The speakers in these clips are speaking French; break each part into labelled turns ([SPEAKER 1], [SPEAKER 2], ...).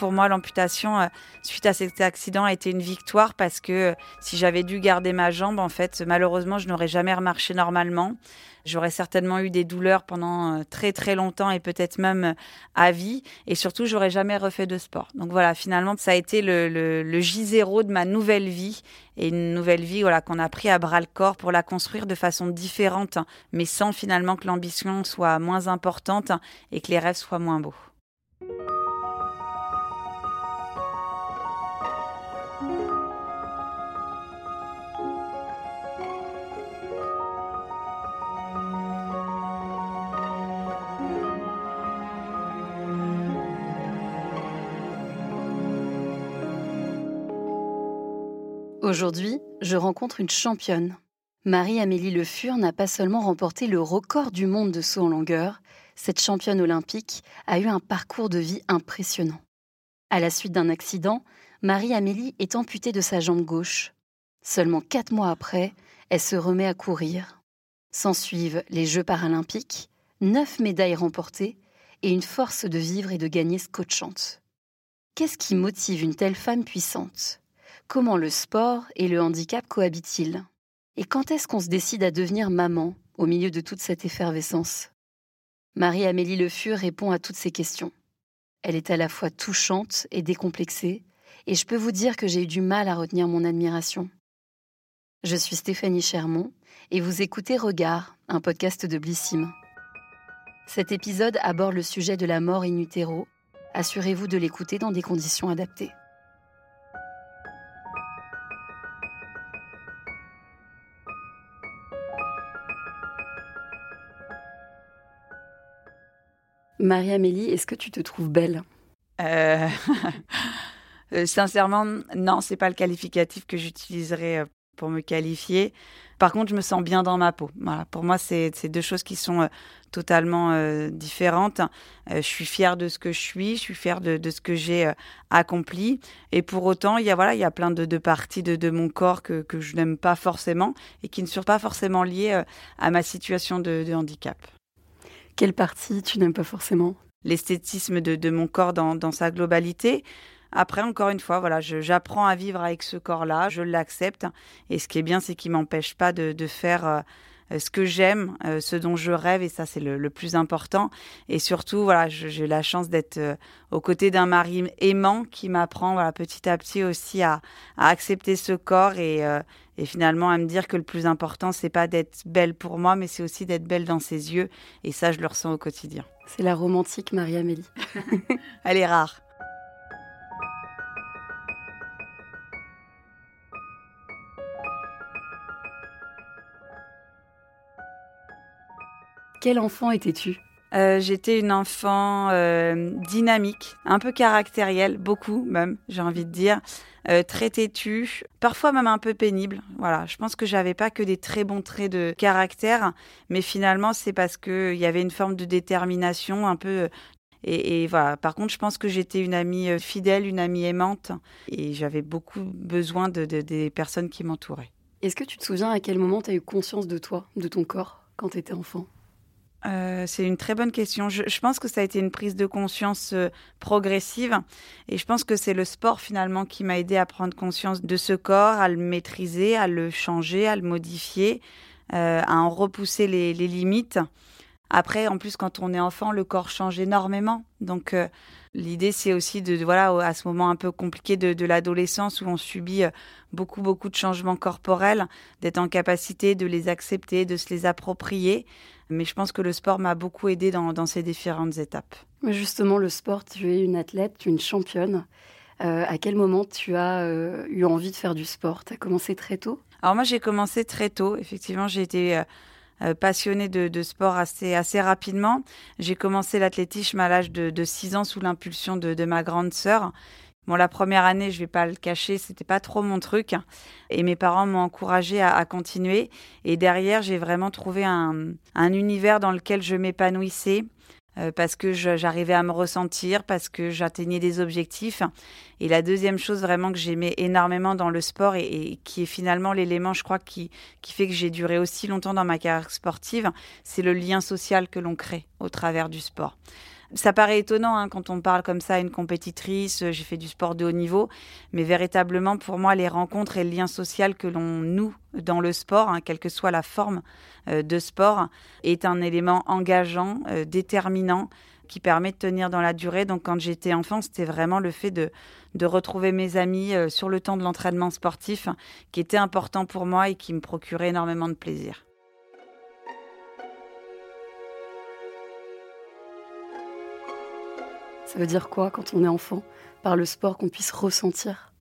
[SPEAKER 1] pour moi, l'amputation suite à cet accident a été une victoire parce que si j'avais dû garder ma jambe, en fait, malheureusement, je n'aurais jamais remarché normalement. J'aurais certainement eu des douleurs pendant euh, très très longtemps et peut-être même euh, à vie. Et surtout, j'aurais jamais refait de sport. Donc voilà, finalement, ça a été le, le, J0 de ma nouvelle vie et une nouvelle vie voilà qu'on a pris à bras le corps pour la construire de façon différente, mais sans finalement que l'ambition soit moins importante et que les rêves soient moins beaux.
[SPEAKER 2] Aujourd'hui, je rencontre une championne. Marie-Amélie Le Fur n'a pas seulement remporté le record du monde de saut en longueur, cette championne olympique a eu un parcours de vie impressionnant. À la suite d'un accident, Marie-Amélie est amputée de sa jambe gauche. Seulement quatre mois après, elle se remet à courir. S'ensuivent les Jeux paralympiques, neuf médailles remportées et une force de vivre et de gagner scotchante. Qu'est-ce qui motive une telle femme puissante? Comment le sport et le handicap cohabitent-ils? Et quand est-ce qu'on se décide à devenir maman au milieu de toute cette effervescence? Marie-Amélie Le Fur répond à toutes ces questions. Elle est à la fois touchante et décomplexée, et je peux vous dire que j'ai eu du mal à retenir mon admiration. Je suis Stéphanie Chermont, et vous écoutez Regard, un podcast de Blissim. Cet épisode aborde le sujet de la mort in utero. Assurez-vous de l'écouter dans des conditions adaptées. Marie-Amélie, est-ce que tu te trouves belle?
[SPEAKER 1] Euh, euh... Sincèrement, non, c'est pas le qualificatif que j'utiliserais euh, pour me qualifier. Par contre, je me sens bien dans ma peau. Voilà, pour moi, c'est deux choses qui sont totalement différentes. je suis fière de ce que je suis, je suis fière de, ce que j'ai accompli. Et pour autant, il y a voilà, il y a plein de, parties de, mon corps que je n'aime pas forcément et qui ne sont pas forcément liées à ma situation de, handicap.
[SPEAKER 2] Quelle partie tu n'aimes pas forcément
[SPEAKER 1] L'esthétisme de, mon corps dans, sa globalité. Après, encore une fois, voilà, j'apprends à vivre avec ce corps-là, je l'accepte. Et ce qui est bien, c'est qu'il m'empêche pas de, faire euh, ce que j'aime, euh, ce dont je rêve, et ça c'est le, plus important. Et surtout, voilà, j'ai la chance d'être euh, aux côtés d'un mari aimant qui m'apprend, voilà, petit à petit aussi à, accepter ce corps et, et, finalement à me dire que le plus important c'est pas d'être belle pour moi, mais c'est aussi d'être belle dans ses yeux. Et ça, je le ressens au quotidien.
[SPEAKER 2] C'est la romantique Marie-Amélie.
[SPEAKER 1] Elle est rare.
[SPEAKER 2] Quel enfant étais-tu?
[SPEAKER 1] Euh, J'étais une enfant euh, dynamique, un peu caractérielle, beaucoup même, j'ai envie de dire, euh, très têtue, parfois même un peu pénible. Voilà, je pense que j'avais pas que des très bons traits de caractère, mais finalement c'est parce que il y avait une forme de détermination, un peu et, voilà. Par contre, je pense que j'étais une amie fidèle, une amie aimante, et j'avais beaucoup besoin de, des personnes qui m'entouraient.
[SPEAKER 2] Est-ce que tu te souviens à quel moment tu as eu conscience de toi, de ton corps, quand tu étais enfant?
[SPEAKER 1] Euh, c'est une très bonne question. Je, pense que ça a été une prise de conscience euh, progressive et je pense que c'est le sport finalement qui m'a aidé à prendre conscience de ce corps, à le maîtriser, à le changer, à le modifier, euh, à en repousser les, limites. Après, en plus, quand on est enfant, le corps change énormément. Donc, l'idée, c'est aussi de, voilà, à ce moment un peu compliqué de, de l'adolescence où on subit beaucoup, beaucoup de changements corporels, d'être en capacité de les accepter, de se les approprier. Mais je pense que le sport m'a beaucoup aidé dans, ces différentes étapes.
[SPEAKER 2] Justement, le sport, tu es une athlète, tu es une championne. Euh, à quel moment tu as euh, eu envie de faire du sport? Tu as commencé très tôt?
[SPEAKER 1] Alors moi, j'ai commencé très tôt. Effectivement, j'ai été euh, passionnée de, sport assez, assez rapidement. J'ai commencé l'athlétisme à l'âge de, de 6 ans sous l'impulsion de, de ma grande sœur Bon, la première année, je vais pas le cacher, c'était pas trop mon truc. Et mes parents m'ont encouragé à, continuer. Et derrière, j'ai vraiment trouvé un, univers dans lequel je m'épanouissais. Euh, parce que j'arrivais à me ressentir, parce que j'atteignais des objectifs. Et la deuxième chose vraiment que j'aimais énormément dans le sport et, qui est finalement l'élément, je crois, qui, qui fait que j'ai duré aussi longtemps dans ma carrière sportive, c'est le lien social que l'on crée au travers du sport. Ça paraît étonnant hein, quand on parle comme ça à une compétitrice, j'ai fait du sport de haut niveau, mais véritablement pour moi les rencontres et le lien social que l'on noue dans le sport, hein, quelle que soit la forme euh, de sport, est un élément engageant, euh, déterminant, qui permet de tenir dans la durée. Donc quand j'étais enfant, c'était vraiment le fait de, de retrouver mes amis euh, sur le temps de l'entraînement sportif qui était important pour moi et qui me procurait énormément de plaisir.
[SPEAKER 2] Ça veut dire quoi quand on est enfant, par le sport, qu'on puisse ressentir?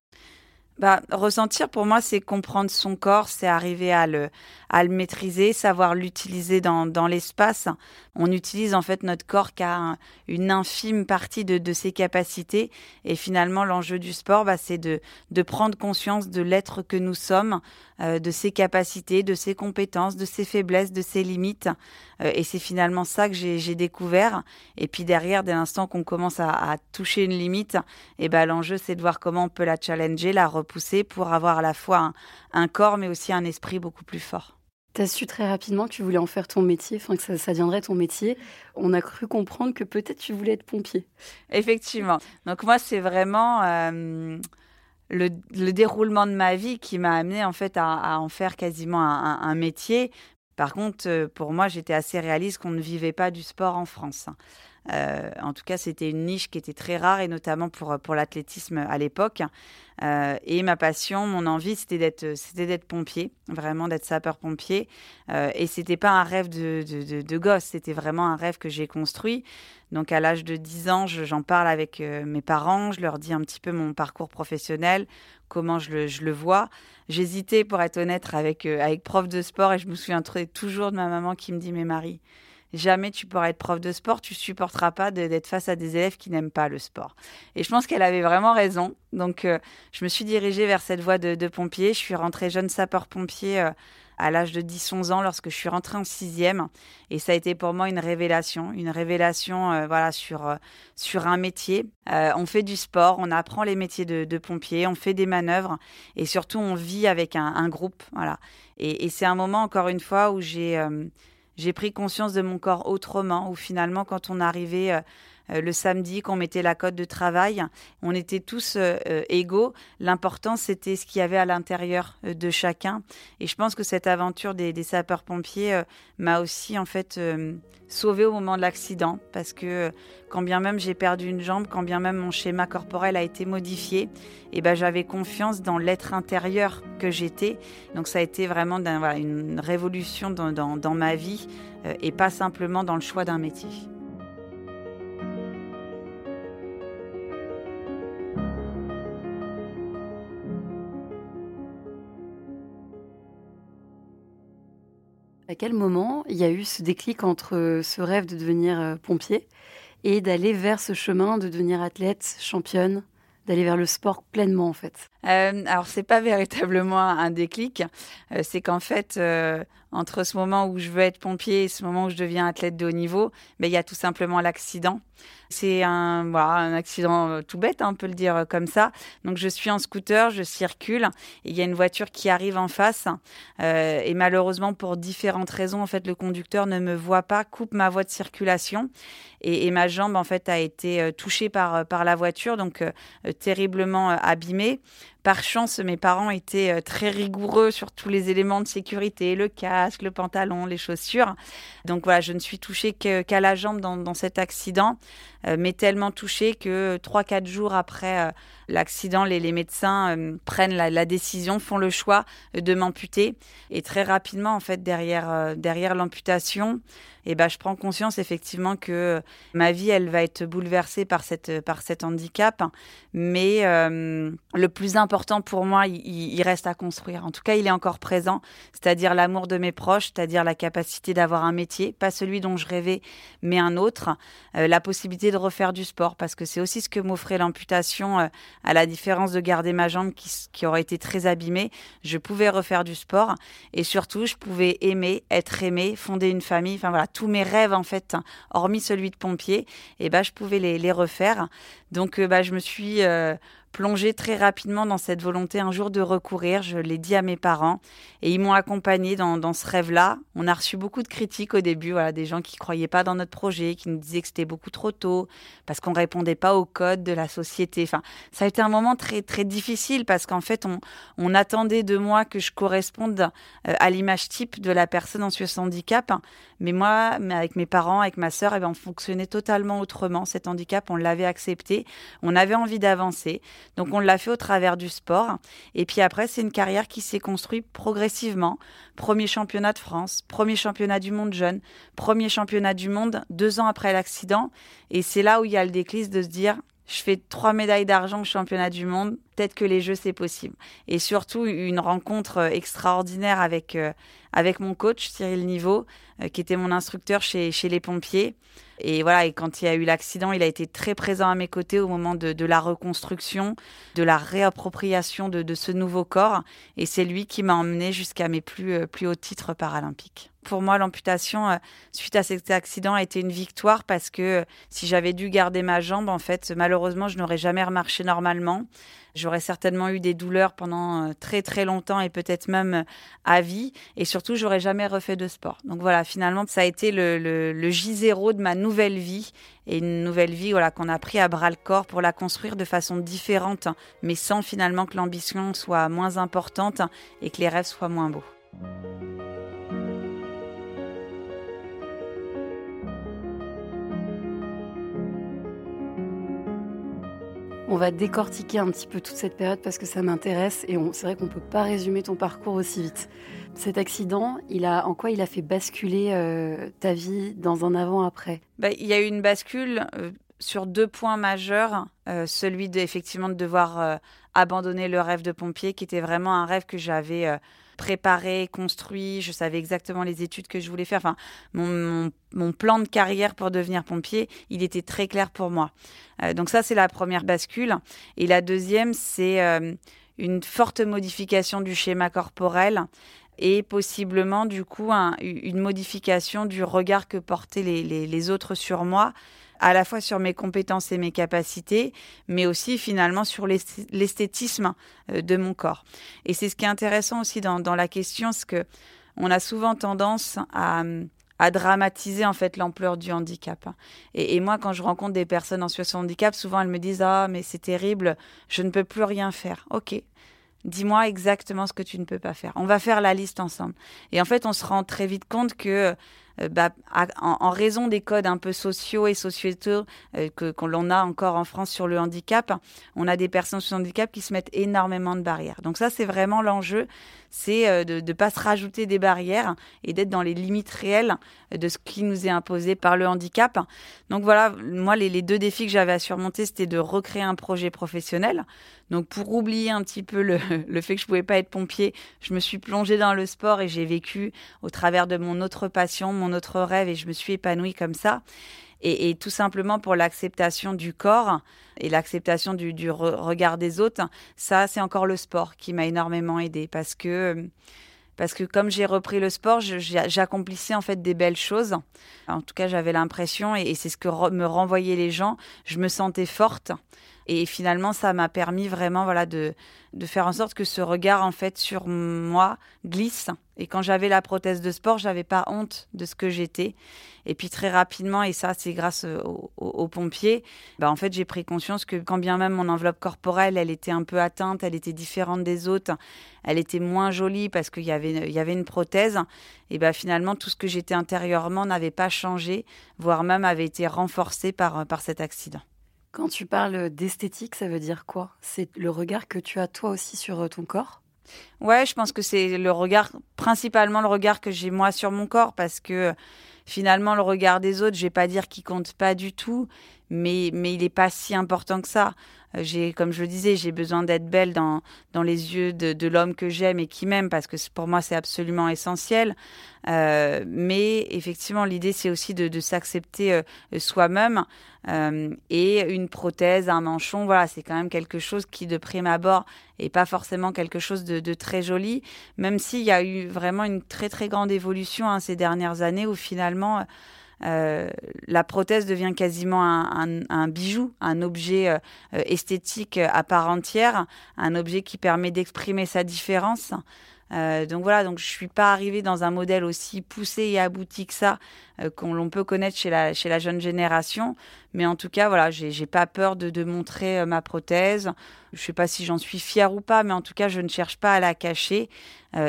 [SPEAKER 1] Bah, ressentir pour moi, c'est comprendre son corps, c'est arriver à le, à le maîtriser, savoir l'utiliser dans, dans l'espace. On utilise en fait notre corps qu'à une infime partie de, de, ses capacités. Et finalement, l'enjeu du sport, bah, c'est de, de prendre conscience de l'être que nous sommes, euh, de ses capacités, de ses compétences, de ses faiblesses, de ses limites. Euh, et c'est finalement ça que j'ai découvert. Et puis derrière, dès l'instant qu'on commence à, à, toucher une limite, et bah, l'enjeu, c'est de voir comment on peut la challenger, la pousser pour avoir à la fois un, corps mais aussi un esprit beaucoup plus fort.
[SPEAKER 2] Tu as su très rapidement que tu voulais en faire ton métier, enfin que ça, ça deviendrait ton métier. On a cru comprendre que peut-être tu voulais être pompier.
[SPEAKER 1] Effectivement. Donc moi, c'est vraiment euh, le, déroulement de ma vie qui m'a amené en fait à, en faire quasiment un, un métier. Par contre, euh, pour moi, j'étais assez réaliste qu'on ne vivait pas du sport en France. Euh, en tout cas, c'était une niche qui était très rare et notamment pour, pour l'athlétisme à l'époque. Euh, et ma passion, mon envie, c'était d'être, c'était d'être pompier, vraiment d'être sapeur-pompier. Euh, et c'était pas un rêve de, de, de, gosse, c'était vraiment un rêve que j'ai construit. Donc à l'âge de 10 ans, j'en parle avec euh, mes parents, je leur dis un petit peu mon parcours professionnel, comment je le, je le vois. J'hésitais, pour être honnête, avec, avec prof de sport et je me souviens toujours de ma maman qui me dit, mais Marie, jamais tu pourras être prof de sport, tu supporteras pas d'être face à des élèves qui n'aiment pas le sport. Et je pense qu'elle avait vraiment raison. Donc, euh, je me suis dirigée vers cette voie de, pompier. Je suis rentrée jeune sapeur-pompier euh, à l'âge de 10-11 ans lorsque je suis rentrée en sixième. Et ça a été pour moi une révélation, une révélation euh, voilà, sur, sur un métier. on fait du sport, on apprend les métiers de, pompier, on fait des manœuvres et surtout on vit avec un, groupe. Voilà. Et c'est un moment, encore une fois, où j'ai j'ai pris conscience de mon corps autrement, où finalement, quand on arrivait euh, le samedi, qu'on mettait la cote de travail, on était tous euh, égaux. L'important, c'était ce qu'il y avait à l'intérieur de chacun. Et je pense que cette aventure des, sapeurs-pompiers m'a aussi, en fait, sauvé au moment de l'accident, parce que quand bien même j'ai perdu une jambe, quand bien même mon schéma corporel a été modifié, et eh ben j'avais confiance dans l'être intérieur que j'étais. Donc ça a été vraiment une révolution dans, ma vie euh, et pas simplement dans le choix d'un métier.
[SPEAKER 2] À quel moment il y a eu ce déclic entre ce rêve de devenir euh, pompier et d'aller vers ce chemin de devenir athlète, championne, d'aller vers le sport pleinement en fait?
[SPEAKER 1] Euh, Alors c'est pas véritablement un déclic, euh, c'est qu'en fait euh, entre ce moment où je veux être pompier et ce moment où je deviens athlète de haut niveau, ben, il y a tout simplement l'accident. C'est un, voilà, un accident euh, tout bête, hein, on peut le dire comme ça. Donc je suis en scooter, je circule, il y a une voiture qui arrive en face. Et malheureusement, pour différentes raisons, en fait, le conducteur ne me voit pas, coupe ma voie de circulation. Et, et ma jambe, en fait, a été touchée par, par la voiture, donc terriblement abîmée. Par chance, mes parents étaient euh, très rigoureux sur tous les éléments de sécurité, le casque, le pantalon, les chaussures. Donc voilà, je ne suis touchée qu'à la jambe dans, dans cet accident, mais tellement touchée que 3-4 jours après euh, l'accident, les, médecins prennent la, décision, font le choix de m'amputer. Et très rapidement, en fait, derrière, derrière l'amputation, et ben, je prends conscience effectivement que ma vie, elle va être bouleversée par, cette, par cet handicap. Mais euh, le plus important pour moi, il, reste à construire. En tout cas, il est encore présent, c'est-à-dire l'amour de mes proches, c'est-à-dire la capacité d'avoir un métier, pas celui dont je rêvais, mais un autre. Euh, la possibilité de refaire du sport, parce que c'est aussi ce que m'offrait l'amputation, euh, à la différence de garder ma jambe qui, aurait été très abîmée. Je pouvais refaire du sport et surtout, je pouvais aimer, être aimé, fonder une famille. Enfin voilà, tous mes rêves en fait, hormis celui de pompier, et ben je pouvais les, refaire. Donc euh, bah, je me suis plongé très rapidement dans cette volonté un jour de recourir. Je l'ai dit à mes parents et ils m'ont accompagné dans, ce rêve-là. On a reçu beaucoup de critiques au début, voilà, des gens qui croyaient pas dans notre projet, qui nous disaient que c'était beaucoup trop tôt parce qu'on répondait pas aux codes de la société. Enfin, ça a été un moment très très difficile parce qu'en fait, on, attendait de moi que je corresponde euh, à l'image type de la personne en situation de handicap. Mais moi, avec mes parents, avec ma sœur, eh ben, on fonctionnait totalement autrement. Cet handicap, on l'avait accepté. On avait envie d'avancer. Donc, on l'a fait au travers du sport. Et puis après, c'est une carrière qui s'est construite progressivement. Premier championnat de France, premier championnat du monde jeune, premier championnat du monde deux ans après l'accident. Et c'est là où il y a le déclic de se dire, je fais trois médailles d'argent au championnat du monde. Peut-être que les jeux, c'est possible. Et surtout, une rencontre euh, extraordinaire avec, euh, avec mon coach, Cyril Niveau, euh, qui était mon instructeur chez, chez les pompiers. Et voilà, et quand il y a eu l'accident, il a été très présent à mes côtés au moment de, la reconstruction, de la réappropriation de, de ce nouveau corps. Et c'est lui qui m'a emmené jusqu'à mes plus, plus hauts titres paralympiques pour moi, l'amputation, suite à cet accident, a été une victoire parce que si j'avais dû garder ma jambe, en fait, malheureusement, je n'aurais jamais remarché normalement. J'aurais certainement eu des douleurs pendant euh, très très longtemps et peut-être même à vie. Et surtout, j'aurais jamais refait de sport. Donc voilà, finalement, ça a été le, le, le J0 de ma nouvelle vie et une nouvelle vie voilà, qu'on a pris à bras le corps pour la construire de façon différente, mais sans finalement que l'ambition soit moins importante et que les rêves soient moins beaux.
[SPEAKER 2] On va décortiquer un petit peu toute cette période parce que ça m'intéresse et c'est vrai qu'on ne peut pas résumer ton parcours aussi vite. Cet accident, il a, en quoi il a fait basculer euh, ta vie dans un avant-après?
[SPEAKER 1] Bah, Il y a eu une bascule euh, sur deux points majeurs. Euh, celui effectivement de devoir abandonner le rêve de pompier, qui était vraiment un rêve que j'avais préparé, construit, je savais exactement les études que je voulais faire. Enfin, mon, plan de carrière pour devenir pompier, il était très clair pour moi. Euh, donc ça, c'est la première bascule. Et la deuxième, c'est euh, une forte modification du schéma corporel et possiblement du coup une modification du regard que portaient les autres sur moi à la fois sur mes compétences et mes capacités, mais aussi finalement sur l'esthétisme euh, de mon corps. Et c'est ce qui est intéressant aussi dans, la question, c'est que on a souvent tendance à, dramatiser en fait l'ampleur du handicap. Et, et, moi, quand je rencontre des personnes en situation de handicap, souvent elles me disent ah mais c'est terrible, je ne peux plus rien faire. Ok, dis-moi exactement ce que tu ne peux pas faire. On va faire la liste ensemble. Et en fait, on se rend très vite compte que euh, bah, en, raison des codes un peu sociaux et sociétaux euh, que l'on a encore en France sur le handicap, on a des personnes sur handicap qui se mettent énormément de barrières. Donc ça, c'est vraiment l'enjeu, c'est euh, de ne pas se rajouter des barrières et d'être dans les limites réelles de ce qui nous est imposé par le handicap. Donc voilà, moi, les, les deux défis que j'avais à surmonter, c'était de recréer un projet professionnel. Donc pour oublier un petit peu le, le fait que je pouvais pas être pompier, je me suis plongée dans le sport et j'ai vécu au travers de mon autre passion, mon autre rêve et je me suis épanouie comme ça. Et, tout simplement pour l'acceptation du corps et l'acceptation du, regard des autres, ça c'est encore le sport qui m'a énormément aidé parce que parce que comme j'ai repris le sport, j'accomplissais en fait des belles choses. En tout cas, j'avais l'impression, et c'est ce que me renvoyaient les gens, je me sentais forte. Et finalement, ça m'a permis vraiment voilà, de, de faire en sorte que ce regard en fait sur moi glisse. Et quand j'avais la prothèse de sport, j'avais pas honte de ce que j'étais. Et puis très rapidement, et ça c'est grâce aux, pompiers, bah, en fait j'ai pris conscience que quand bien même mon enveloppe corporelle, elle était un peu atteinte, elle était différente des autres, elle était moins jolie parce qu'il y avait, il y avait une prothèse, et bah, finalement tout ce que j'étais intérieurement n'avait pas changé, voire même avait été renforcé par, par cet accident.
[SPEAKER 2] Quand tu parles d'esthétique, ça veut dire quoi? C'est le regard que tu as toi aussi sur euh, ton corps?
[SPEAKER 1] Ouais, je pense que c'est le regard, principalement le regard que j'ai moi sur mon corps, parce que finalement le regard des autres, je vais pas dire qu'il compte pas du tout, mais mais il est pas si important que ça. J'ai, comme je le disais, j'ai besoin d'être belle dans, dans les yeux de, l'homme que j'aime et qui m'aime parce que pour moi c'est absolument essentiel. Euh, mais effectivement, l'idée c'est aussi de, s'accepter euh, soi-même euh, et une prothèse, un manchon, voilà, c'est quand même quelque chose qui de prime abord est pas forcément quelque chose de, de très joli, même s'il y a eu vraiment une très très grande évolution hein, ces dernières années où finalement la prothèse devient quasiment un, bijou, un objet esthétique à part entière, un objet qui permet d'exprimer sa différence. Euh, donc voilà, donc je suis pas arrivée dans un modèle aussi poussé et abouti que ça euh, qu'on l'on peut connaître chez la chez la jeune génération, mais en tout cas voilà, j'ai pas peur de, de montrer euh, ma prothèse. Je sais pas si j'en suis fière ou pas, mais en tout cas je ne cherche pas à la cacher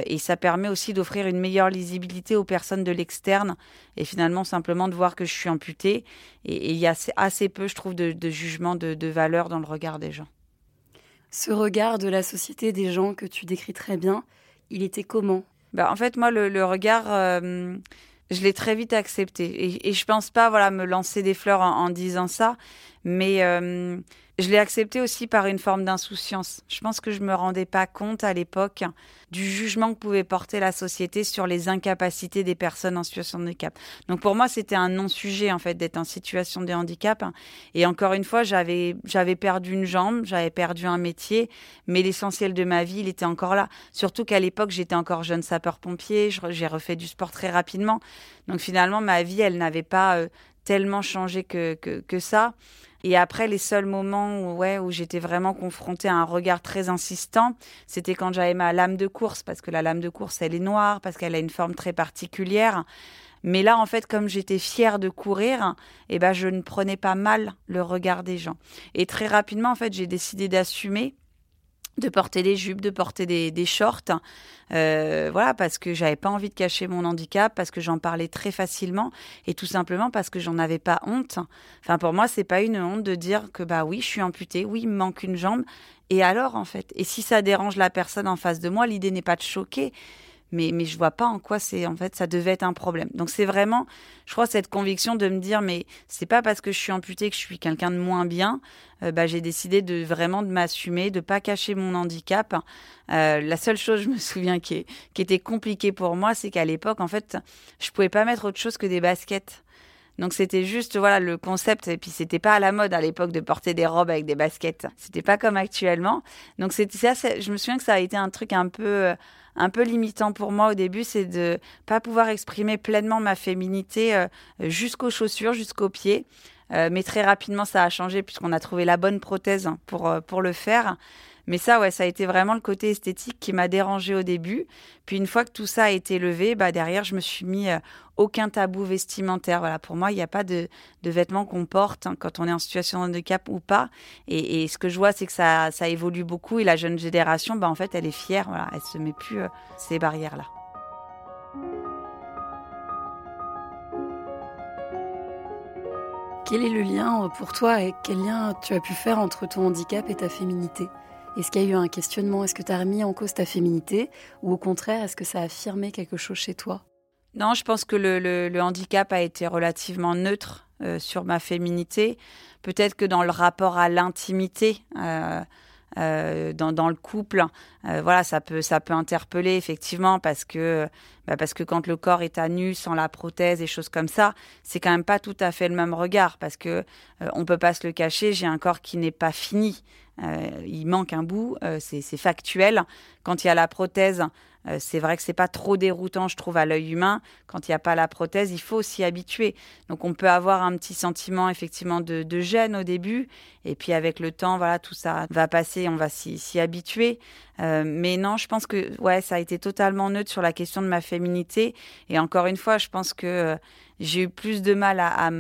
[SPEAKER 1] et ça permet aussi d'offrir une meilleure lisibilité aux personnes de l'externe et finalement simplement de voir que je suis amputée et il y a assez, peu, je trouve, de, jugement de valeur dans le regard des gens.
[SPEAKER 2] Ce regard de la société des gens que tu décris très bien, il était comment?
[SPEAKER 1] Bah, En fait, moi, le, regard, euh, je l'ai très vite accepté. Et, et, je pense pas voilà, me lancer des fleurs en, disant ça, mais euh, je l'ai accepté aussi par une forme d'insouciance. Je pense que je me rendais pas compte à l'époque du jugement que pouvait porter la société sur les incapacités des personnes en situation de handicap. Donc pour moi, c'était un non-sujet en fait d'être en situation de handicap. Et encore une fois, j'avais j'avais perdu une jambe, j'avais perdu un métier, mais l'essentiel de ma vie, il était encore là. Surtout qu'à l'époque, j'étais encore jeune sapeur-pompier, j'ai refait du sport très rapidement. Donc finalement, ma vie, elle n'avait pas euh, tellement changé que, que, que ça. Et après, les seuls moments où, ouais, où j'étais vraiment confrontée à un regard très insistant, c'était quand j'avais ma lame de course, parce que la lame de course, elle est noire, parce qu'elle a une forme très particulière. Mais là, en fait, comme j'étais fière de courir, eh ben, je ne prenais pas mal le regard des gens. Et très rapidement, en fait, j'ai décidé d'assumer de porter des jupes, de porter des, shorts, euh, voilà, parce que j'avais pas envie de cacher mon handicap, parce que j'en parlais très facilement, et tout simplement parce que j'en avais pas honte. Enfin, pour moi, c'est pas une honte de dire que bah oui, je suis amputée, oui, il me manque une jambe, et alors en fait, et si ça dérange la personne en face de moi, l'idée n'est pas de choquer, mais mais je vois pas en quoi c'est en fait ça devait être un problème. Donc c'est vraiment, je crois cette conviction de me dire mais c'est pas parce que je suis amputée que je suis quelqu'un de moins bien. Euh, bah, j'ai décidé de vraiment de m'assumer, de pas cacher mon handicap. Euh, la seule chose, je me souviens, qui, qui était compliquée pour moi, c'est qu'à l'époque, en fait, je pouvais pas mettre autre chose que des baskets. Donc c'était juste voilà le concept et puis c'était pas à la mode à l'époque de porter des robes avec des baskets. C'était pas comme actuellement. Donc c'était ça je me souviens que ça a été un truc un peu un peu limitant pour moi au début, c'est de pas pouvoir exprimer pleinement ma féminité euh, jusqu'aux chaussures, jusqu'aux pieds. Euh, mais très rapidement, ça a changé puisqu'on a trouvé la bonne prothèse pour, euh, pour le faire. Mais ça, ouais, ça a été vraiment le côté esthétique qui m'a dérangé au début. Puis une fois que tout ça a été levé, bah derrière, je me suis mis euh, aucun tabou vestimentaire. Voilà, pour moi, il n'y a pas de, vêtements qu'on porte hein, quand on est en situation de handicap ou pas. Et, ce que je vois, c'est que ça, ça évolue beaucoup et la jeune génération, bah en fait, elle est fière. Voilà, elle se met plus euh, ces barrières-là.
[SPEAKER 2] Quel est le lien euh, pour toi et quel lien tu as pu faire entre ton handicap et ta féminité? Est-ce qu'il y a eu un questionnement? Est-ce que tu as remis en cause ta féminité? Ou au contraire, est-ce que ça a affirmé quelque chose chez toi?
[SPEAKER 1] Non, je pense que le, handicap a été relativement neutre euh, sur ma féminité. Peut-être que dans le rapport à l'intimité, euh, euh, dans, le couple, voilà, ça peut, ça peut interpeller effectivement parce que, bah, parce que quand le corps est à nu, sans la prothèse et choses comme ça, c'est quand même pas tout à fait le même regard parce que on peut pas se le cacher. J'ai un corps qui n'est pas fini. Euh, il manque un bout, euh, c'est factuel. Quand il y a la prothèse, euh, c'est vrai que c'est pas trop déroutant, je trouve, à l'œil humain. Quand il n'y a pas la prothèse, il faut s'y habituer. Donc, on peut avoir un petit sentiment effectivement de, gêne au début, et puis avec le temps, voilà, tout ça va passer, on va s'y habituer. mais non, je pense que ouais, ça a été totalement neutre sur la question de ma féminité. Et encore une fois, je pense que j'ai eu plus de mal à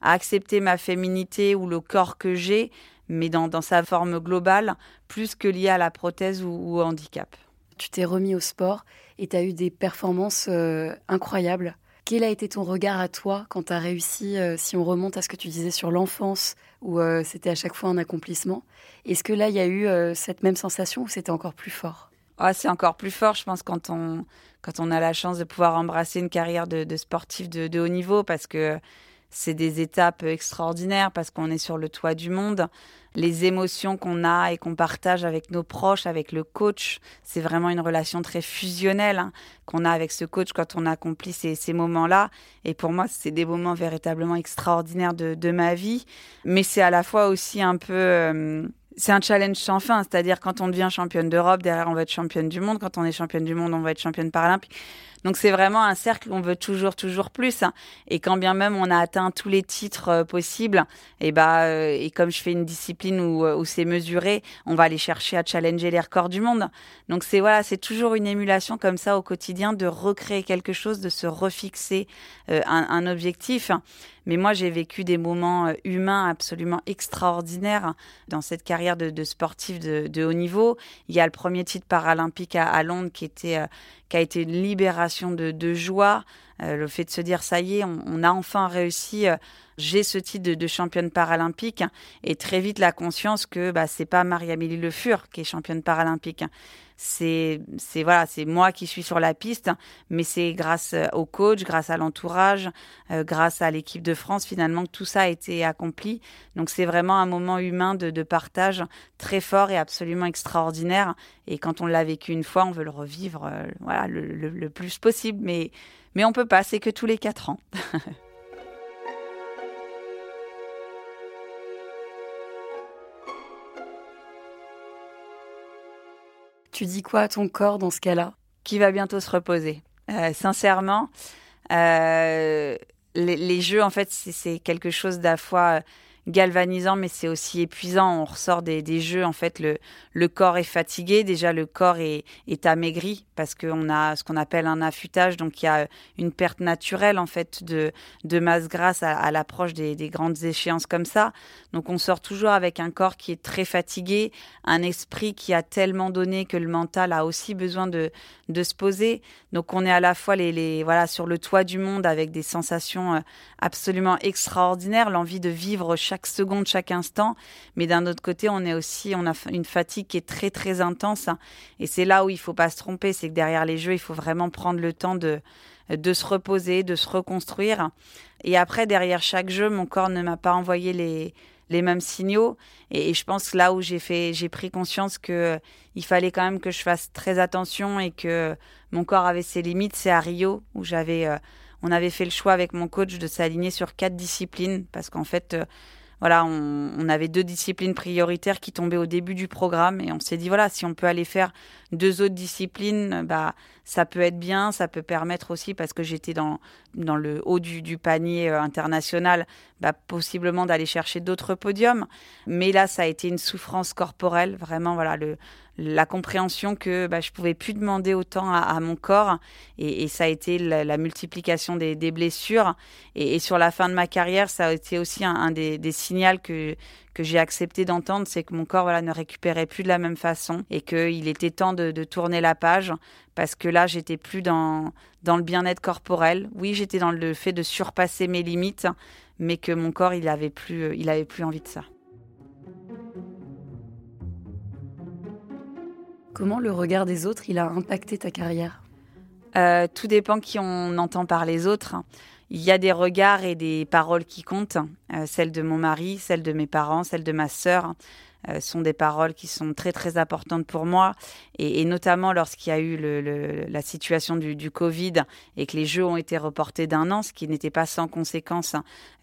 [SPEAKER 1] accepter ma féminité ou le corps que j'ai mais dans, sa forme globale, plus que liée à la prothèse ou, au handicap.
[SPEAKER 2] Tu t'es remis au sport et tu as eu des performances euh, incroyables. Quel a été ton regard à toi quand tu as réussi, euh, si on remonte à ce que tu disais sur l'enfance, où euh, c'était à chaque fois un accomplissement? Est-ce que là, il y a eu cette même sensation ou c'était encore plus fort?
[SPEAKER 1] Ah, C'est encore plus fort, je pense, quand on, quand on a la chance de pouvoir embrasser une carrière de, sportif de, de, haut niveau, parce que c'est des étapes extraordinaires parce qu'on est sur le toit du monde. Les émotions qu'on a et qu'on partage avec nos proches, avec le coach, c'est vraiment une relation très fusionnelle hein, qu'on a avec ce coach quand on accomplit ces, moments-là. Et pour moi, c'est des moments véritablement extraordinaires de, de ma vie. Mais c'est à la fois aussi un peu... Euh, c'est un challenge sans fin, c'est-à-dire quand on devient championne d'Europe, derrière on va être championne du monde, quand on est championne du monde, on va être championne paralympique. Donc c'est vraiment un cercle on veut toujours, toujours plus. Hein. Et quand bien même on a atteint tous les titres euh, possibles, et bah euh, et comme je fais une discipline où, où c'est mesuré, on va aller chercher à challenger les records du monde. Donc c'est voilà, c'est toujours une émulation comme ça au quotidien de recréer quelque chose, de se refixer un, objectif. Mais moi, j'ai vécu des moments euh, humains absolument extraordinaires dans cette carrière de, de sportif de, haut niveau. Il y a le premier titre paralympique à, Londres qui, était, euh, qui a été une libération de, joie. Euh, le fait de se dire, ça y est, on, a enfin réussi. j'ai ce titre de, championne paralympique et très vite la conscience que bah, c'est pas Marie-Amélie Le Fur qui est championne paralympique c'est c'est voilà c'est moi qui suis sur la piste mais c'est grâce euh, au coach grâce à l'entourage euh, grâce à l'équipe de France finalement que tout ça a été accompli. Donc c'est vraiment un moment humain de, partage très fort et absolument extraordinaire. Et quand on l'a vécu une fois on veut le revivre euh, voilà le, le, le, plus possible. Mais mais on peut pas c'est que tous les quatre ans
[SPEAKER 2] Tu dis quoi à ton corps dans ce cas-là
[SPEAKER 1] Qui va bientôt se reposer. Euh, sincèrement, euh, les, jeux, en fait, c'est quelque chose d'à fois galvanisant, mais c'est aussi épuisant. On ressort des, jeux, en fait, le, le corps est fatigué. Déjà, le corps est, est amaigri parce qu'on a ce qu'on appelle un affûtage. Donc, il y a une perte naturelle, en fait, de, de masse grasse à, l'approche des, des, grandes échéances comme ça. Donc, on sort toujours avec un corps qui est très fatigué, un esprit qui a tellement donné que le mental a aussi besoin de, de se poser. Donc, on est à la fois les, les, voilà, sur le toit du monde avec des sensations euh, absolument extraordinaires, l'envie de vivre chaque chaque seconde, chaque instant. Mais d'un autre côté, on est aussi, on a une fatigue qui est très très intense. Et c'est là où il faut pas se tromper, c'est que derrière les jeux, il faut vraiment prendre le temps de de se reposer, de se reconstruire. Et après, derrière chaque jeu, mon corps ne m'a pas envoyé les les mêmes signaux. Et, je pense là où j'ai fait, j'ai pris conscience que il fallait quand même que je fasse très attention et que mon corps avait ses limites. C'est à Rio où j'avais, euh, on avait fait le choix avec mon coach de s'aligner sur quatre disciplines parce qu'en fait, euh, voilà, on, avait deux disciplines prioritaires qui tombaient au début du programme et on s'est dit voilà, si on peut aller faire deux autres disciplines, bah ça peut être bien, ça peut permettre aussi parce que j'étais dans le haut du, du panier euh, international, bah, possiblement d'aller chercher d'autres podiums. Mais là, ça a été une souffrance corporelle, vraiment voilà le la compréhension que bah, je pouvais plus demander autant à, mon corps. Et, ça a été la, multiplication des, blessures. Et, sur la fin de ma carrière ça a été aussi un, des, signaux que que j'ai accepté d'entendre c'est que mon corps voilà ne récupérait plus de la même façon et qu'il était temps de, de, tourner la page parce que là j'étais plus dans dans le bien-être corporel. Oui j'étais dans le fait de surpasser mes limites mais que mon corps il avait plus il avait plus envie de ça
[SPEAKER 2] Comment le regard des autres, il a impacté ta carrière?
[SPEAKER 1] Euh, Tout dépend qui on entend par les autres. Il y a des regards et des paroles qui comptent, euh, celles de mon mari, celles de mes parents, celles de ma sœur. Euh, sont des paroles qui sont très très importantes pour moi. Et, et notamment lorsqu'il y a eu le, le, la situation du, du, Covid et que les jeux ont été reportés d'un an, ce qui n'était pas sans conséquence hein,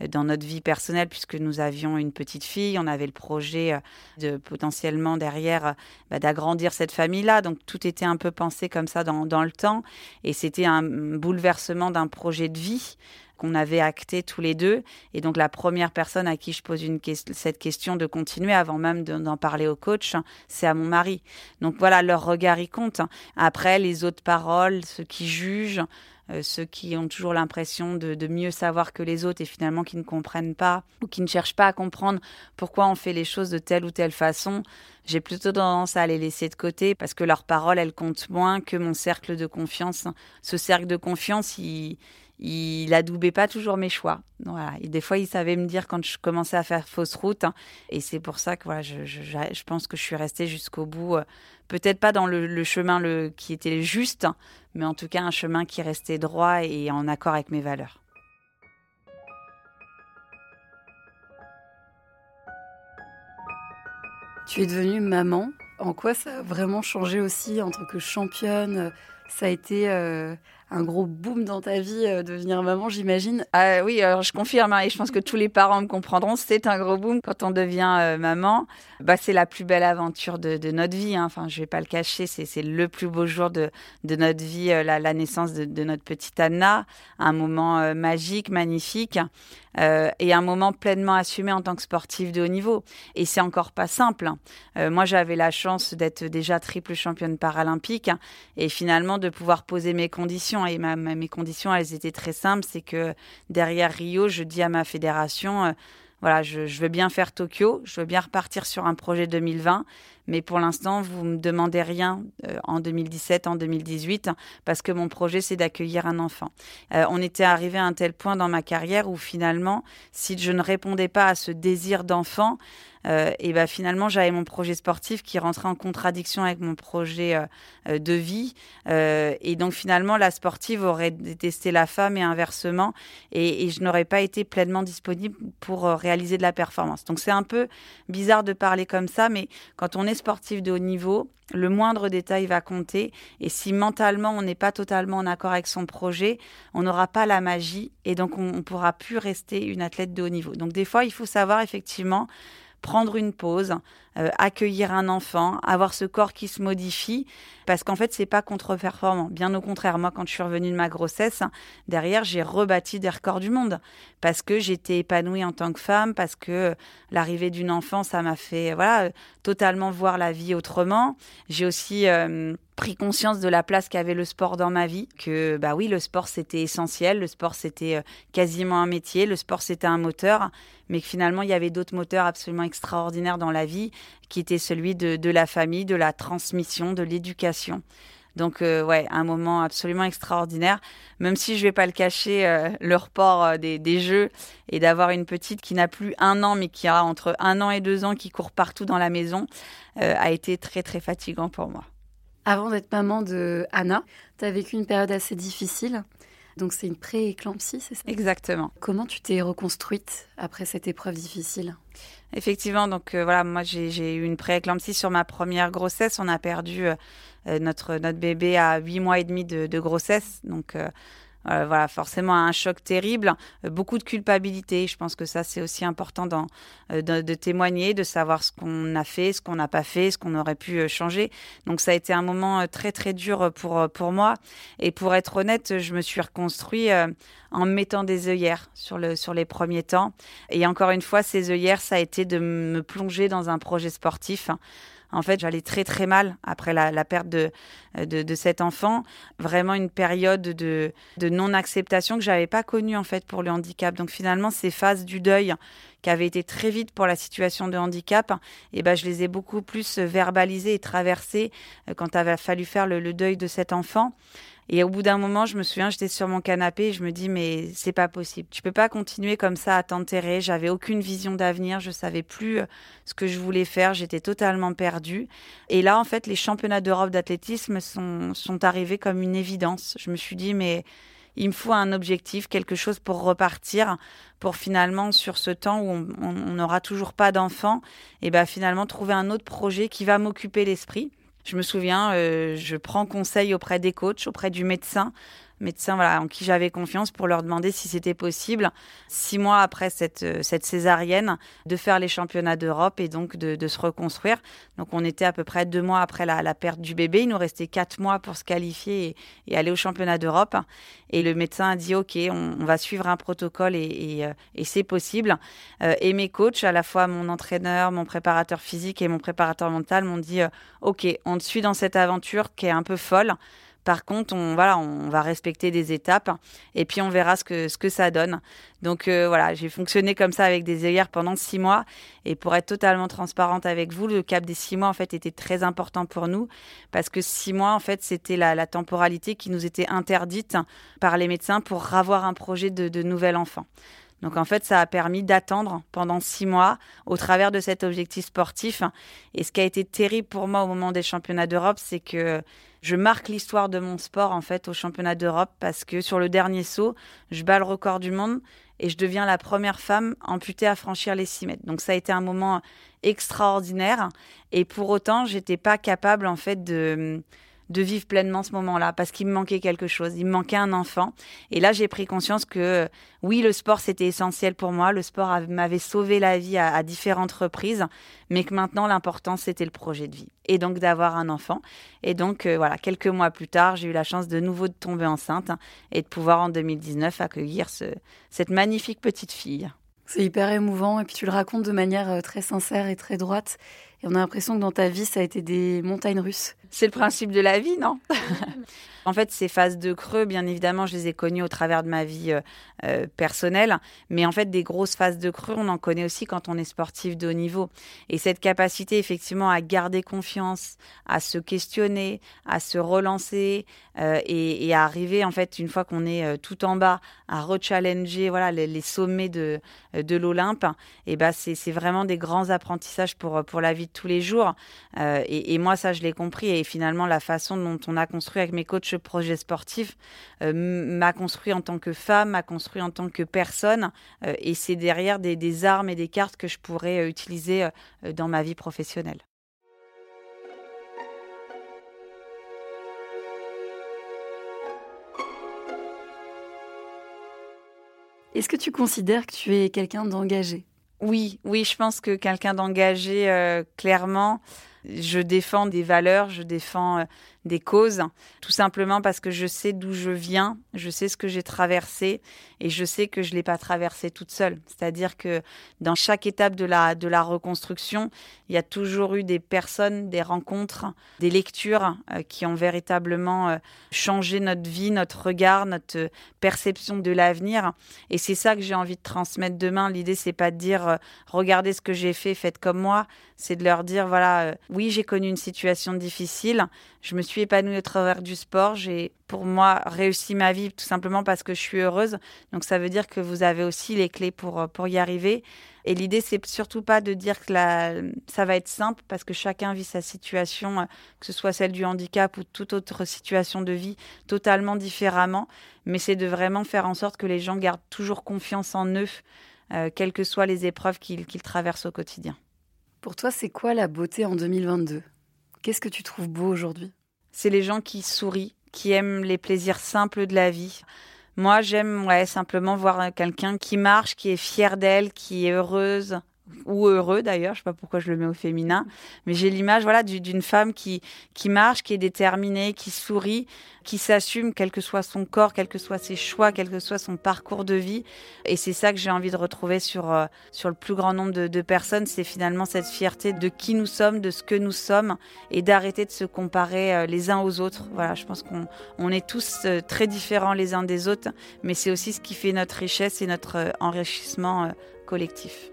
[SPEAKER 1] dans notre vie personnelle puisque nous avions une petite fille, on avait le projet euh, de potentiellement derrière bah, d'agrandir cette famille-là, donc tout était un peu pensé comme ça dans, dans le temps. Et c'était un bouleversement d'un projet de vie qu'on avait acté tous les deux. Et donc la première personne à qui je pose une cette question de continuer avant même d'en parler au coach, c'est à mon mari. Donc voilà, leur regard y compte. Après, les autres paroles, ceux qui jugent, euh, ceux qui ont toujours l'impression de, de, mieux savoir que les autres et finalement qui ne comprennent pas ou qui ne cherchent pas à comprendre pourquoi on fait les choses de telle ou telle façon, j'ai plutôt tendance à les laisser de côté parce que leurs paroles, elles comptent moins que mon cercle de confiance. Ce cercle de confiance, il, il adoubait pas toujours mes choix. Voilà. Des fois, il savait me dire quand je commençais à faire fausse route. Hein. et c'est pour ça que voilà, je, pense que je suis restée jusqu'au bout. Euh, peut-être pas dans le, chemin qui était juste, mais en tout cas un chemin qui restait droit et en accord avec mes valeurs.
[SPEAKER 2] Tu es devenue maman. En quoi ça a vraiment changé aussi en tant que championne? Ça a été euh, un gros boom dans ta vie de devenir maman, j'imagine.
[SPEAKER 1] Ah oui, alors je confirme, hein, et je pense que tous les parents me comprendront, c'est un gros boom quand on devient maman. Bah, c'est la plus belle aventure de, notre vie, hein. enfin je vais pas le cacher, c'est le plus beau jour de, notre vie, la, la, naissance de, notre petite Anna, un moment magique, magnifique. Euh, et un moment pleinement assumé en tant que sportif de haut niveau. Et c'est encore pas simple. Hein. Euh, moi, j'avais la chance d'être déjà triple championne paralympique et finalement de pouvoir poser mes conditions. Et mes conditions, elles étaient très simples. C'est que derrière Rio, je dis à ma fédération, euh, voilà, je, je, veux bien faire Tokyo, je veux bien repartir sur un projet 2020, mais pour l'instant, vous me demandez rien euh, en 2017, en 2018, parce que mon projet, c'est d'accueillir un enfant. Euh, on était arrivé à un tel point dans ma carrière où finalement, si je ne répondais pas à ce désir d'enfant, euh, et ben finalement j'avais mon projet sportif qui rentrait en contradiction avec mon projet euh, de vie et donc finalement la sportive aurait détesté la femme et inversement et, et je n'aurais pas été pleinement disponible pour réaliser de la performance donc c'est un peu bizarre de parler comme ça mais quand on est sportif de haut niveau le moindre détail va compter et si mentalement on n'est pas totalement en accord avec son projet, on n'aura pas la magie et donc on ne pourra plus rester une athlète de haut niveau. Donc des fois, il faut savoir effectivement prendre une pause, euh, accueillir un enfant, avoir ce corps qui se modifie, parce qu'en fait, c'est pas contre-performant. Bien au contraire, moi, quand je suis revenue de ma grossesse, derrière, j'ai rebâti des records du monde, parce que j'étais épanouie en tant que femme, parce que l'arrivée d'une enfant, ça m'a fait, voilà, totalement voir la vie autrement. J'ai aussi euh, pris conscience de la place qu'avait le sport dans ma vie, que bah oui, le sport c'était essentiel, le sport c'était euh, quasiment un métier, le sport c'était un moteur, mais que finalement il y avait d'autres moteurs absolument extraordinaires dans la vie, qui étaient celui de, la famille, de la transmission, de l'éducation. Donc euh, ouais, un moment absolument extraordinaire, même si je vais pas le cacher, euh, le report des, des, jeux et d'avoir une petite qui n'a plus un an mais qui a entre un an et deux ans qui court partout dans la maison a été très très fatigant pour moi.
[SPEAKER 2] Avant d'être maman de Anna, tu as vécu une période assez difficile. Donc c'est une pré-éclampsie, c'est ça?
[SPEAKER 1] Exactement.
[SPEAKER 2] Comment tu t'es reconstruite après cette épreuve difficile?
[SPEAKER 1] Effectivement, donc euh, voilà, moi j'ai eu une pré-éclampsie sur ma première grossesse. On a perdu euh, euh, notre, notre bébé à 8 mois et demi de, grossesse. Donc euh, voilà, forcément un choc terrible, euh, beaucoup de culpabilité. Je pense que ça, c'est aussi important euh, de, témoigner, de savoir ce qu'on a fait, ce qu'on n'a pas fait, ce qu'on aurait pu changer. Donc ça a été un moment très très dur pour pour moi. Et pour être honnête, je me suis reconstruit en mettant des œillères sur le sur les premiers temps. Et encore une fois, ces œillères, ça a été de me plonger dans un projet sportif. En fait, j'allais très très mal après la, perte de, de, cet enfant. Vraiment une période de, de non-acceptation que j'avais pas connue en fait pour le handicap. Donc finalement, ces phases du deuil qui avaient été très vite pour la situation de handicap, et eh ben je les ai beaucoup plus verbalisées et traversées euh, quand il avait fallu faire le deuil de cet enfant. Et au bout d'un moment, je me souviens, j'étais sur mon canapé et je me dis mais c'est pas possible. Tu peux pas continuer comme ça à t'enterrer. J'avais aucune vision d'avenir, je savais plus euh, ce que je voulais faire, j'étais totalement perdue. Et là en fait, les championnats d'Europe d'athlétisme sont sont arrivés comme une évidence. Je me suis dit mais il me faut un objectif, quelque chose pour repartir, pour finalement, sur ce temps où on n'aura toujours pas d'enfants, et ben finalement trouver un autre projet qui va m'occuper l'esprit. Je me souviens, euh, je prends conseil auprès des coachs, auprès du médecin, médecin voilà, en qui j'avais confiance pour leur demander si c'était possible, six mois après cette, euh, cette césarienne, de faire les championnats d'Europe et donc de, de, se reconstruire. Donc on était à peu près deux mois après la, la perte du bébé. Il nous restait quatre mois pour se qualifier et, aller au championnat d'Europe. Et le médecin a dit, OK, on, on va suivre un protocole et, et, euh, et c'est possible. Euh, et mes coachs, à la fois mon entraîneur, mon préparateur physique et mon préparateur mental, m'ont dit, OK, on te suit dans cette aventure qui est un peu folle. Par contre, on, voilà, on va respecter des étapes et puis on verra ce que, ce que ça donne. Donc euh, voilà, j'ai fonctionné comme ça avec des œillères pendant six mois. Et pour être totalement transparente avec vous, le cap des six mois, en fait, était très important pour nous parce que six mois, en fait, c'était la, temporalité qui nous était interdite par les médecins pour avoir un projet de, de nouvel enfant. Donc en fait, ça a permis d'attendre pendant six mois au travers de cet objectif sportif. Et ce qui a été terrible pour moi au moment des championnats d'Europe, c'est que je marque l'histoire de mon sport en fait au championnat d'Europe parce que sur le dernier saut, je bats le record du monde et je deviens la première femme amputée à franchir les 6 mètres. Donc ça a été un moment extraordinaire et pour autant, j'étais pas capable en fait de de vivre pleinement ce moment-là parce qu'il me manquait quelque chose, il me manquait un enfant. Et là, j'ai pris conscience que oui, le sport c'était essentiel pour moi, le sport m'avait sauvé la vie à, différentes reprises, mais que maintenant l'important c'était le projet de vie et donc d'avoir un enfant. Et donc euh, voilà, quelques mois plus tard, j'ai eu la chance de nouveau de tomber enceinte et de pouvoir en 2019 accueillir ce, cette magnifique petite fille.
[SPEAKER 2] C'est hyper émouvant et puis tu le racontes de manière euh, très sincère et très droite. On a l'impression que dans ta vie, ça a été des montagnes russes.
[SPEAKER 1] C'est le principe de la vie, non En fait, ces phases de creux, bien évidemment, je les ai connues au travers de ma vie euh, euh, personnelle. Mais en fait, des grosses phases de creux, on en connaît aussi quand on est sportif de haut niveau. Et cette capacité, effectivement, à garder confiance, à se questionner, à se relancer euh, et, à arriver, en fait, une fois qu'on est tout en bas, à rechallenger voilà, les, sommets de, de l'Olympe, et ben, c'est vraiment des grands apprentissages pour, pour la vie tous les jours. Et, et, moi, ça, je l'ai compris. Et finalement, la façon dont on a construit avec mes coachs projet sportif euh, m'a construit en tant que femme, m'a construit en tant que personne. Euh, et c'est derrière des, armes et des cartes que je pourrais euh, utiliser dans ma vie professionnelle.
[SPEAKER 2] Est-ce que tu considères que tu es quelqu'un d'engagé?
[SPEAKER 1] Oui, oui, je pense que quelqu'un d'engagé, clairement, je défends des valeurs, je défends des causes, tout simplement parce que je sais d'où je viens, je sais ce que j'ai traversé et je sais que je l'ai pas traversé toute seule. C'est-à-dire que dans chaque étape de la de la reconstruction, il y a toujours eu des personnes, des rencontres, des lectures euh, qui ont véritablement euh, changé notre vie, notre regard, notre perception de l'avenir. Et c'est ça que j'ai envie de transmettre demain. L'idée c'est pas de dire euh, regardez ce que j'ai fait, faites comme moi. C'est de leur dire voilà, oui j'ai connu une situation difficile, je me suis épanouie au travers du sport. J'ai, pour moi, réussi ma vie tout simplement parce que je suis heureuse. Donc, ça veut dire que vous avez aussi les clés pour, pour y arriver. Et l'idée, c'est surtout pas de dire que ça va être simple parce que chacun vit sa situation, que ce soit celle du handicap ou toute autre situation de vie, totalement différemment. Mais c'est de vraiment faire en sorte que les gens gardent toujours confiance en eux, euh, quelles que soient les épreuves qu'ils traversent au quotidien.
[SPEAKER 2] Pour toi, c'est quoi la beauté en 2022 Qu'est-ce que tu trouves beau aujourd'hui?
[SPEAKER 1] C'est les gens qui sourient, qui aiment les plaisirs simples de la vie. Moi, j'aime simplement voir quelqu'un qui marche, qui est fier d'elle, qui est heureuse, ou heureux d'ailleurs, je sais pas pourquoi je le mets au féminin, mais j'ai l'image voilà d'une femme qui qui marche, qui est déterminée, qui sourit, qui s'assume quel que soit son corps, quels que soient ses choix, quel que soit son parcours de vie et c'est ça que j'ai envie de retrouver sur euh, sur le plus grand nombre de, de personnes, c'est finalement cette fierté de qui nous sommes, de ce que nous sommes et d'arrêter de se comparer euh, les uns aux autres. Voilà, je pense qu'on on est tous euh, très différents les uns des autres, mais c'est aussi ce qui fait notre richesse et notre enrichissement collectif.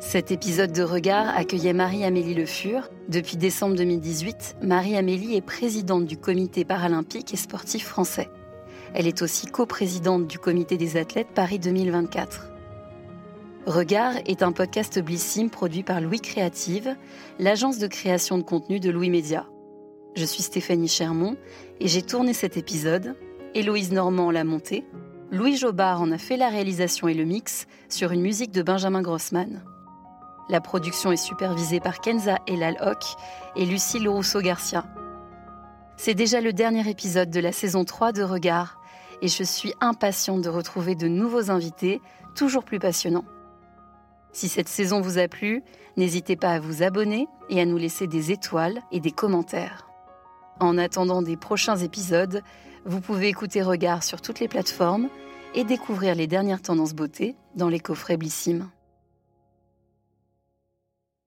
[SPEAKER 2] Cet épisode de Regard accueillait Marie-Amélie Le Fur. Depuis décembre 2018, Marie-Amélie est présidente du comité paralympique et sportif français. Elle est aussi coprésidente du comité des athlètes Paris 2024. Regard est un podcast Blissim produit par Louis Créative, l'agence de création de contenu de Louis Média. Je suis Stéphanie Chermont et j'ai tourné cet épisode. Héloïse Normand l'a monté. Louis Jobard en a fait la réalisation et le mix sur une musique de Benjamin Grossman. La production est supervisée par Kenza Elal Hock et Lucille Rousseau-Garcia. C'est déjà le dernier épisode de la saison 3 de Regard et je suis impatiente de retrouver de nouveaux invités toujours plus passionnants. Si cette saison vous a plu, n'hésitez pas à vous abonner et à nous laisser des étoiles et des commentaires. En attendant des prochains épisodes, vous pouvez écouter Regard sur toutes les plateformes et découvrir les dernières tendances beauté dans les coffrets.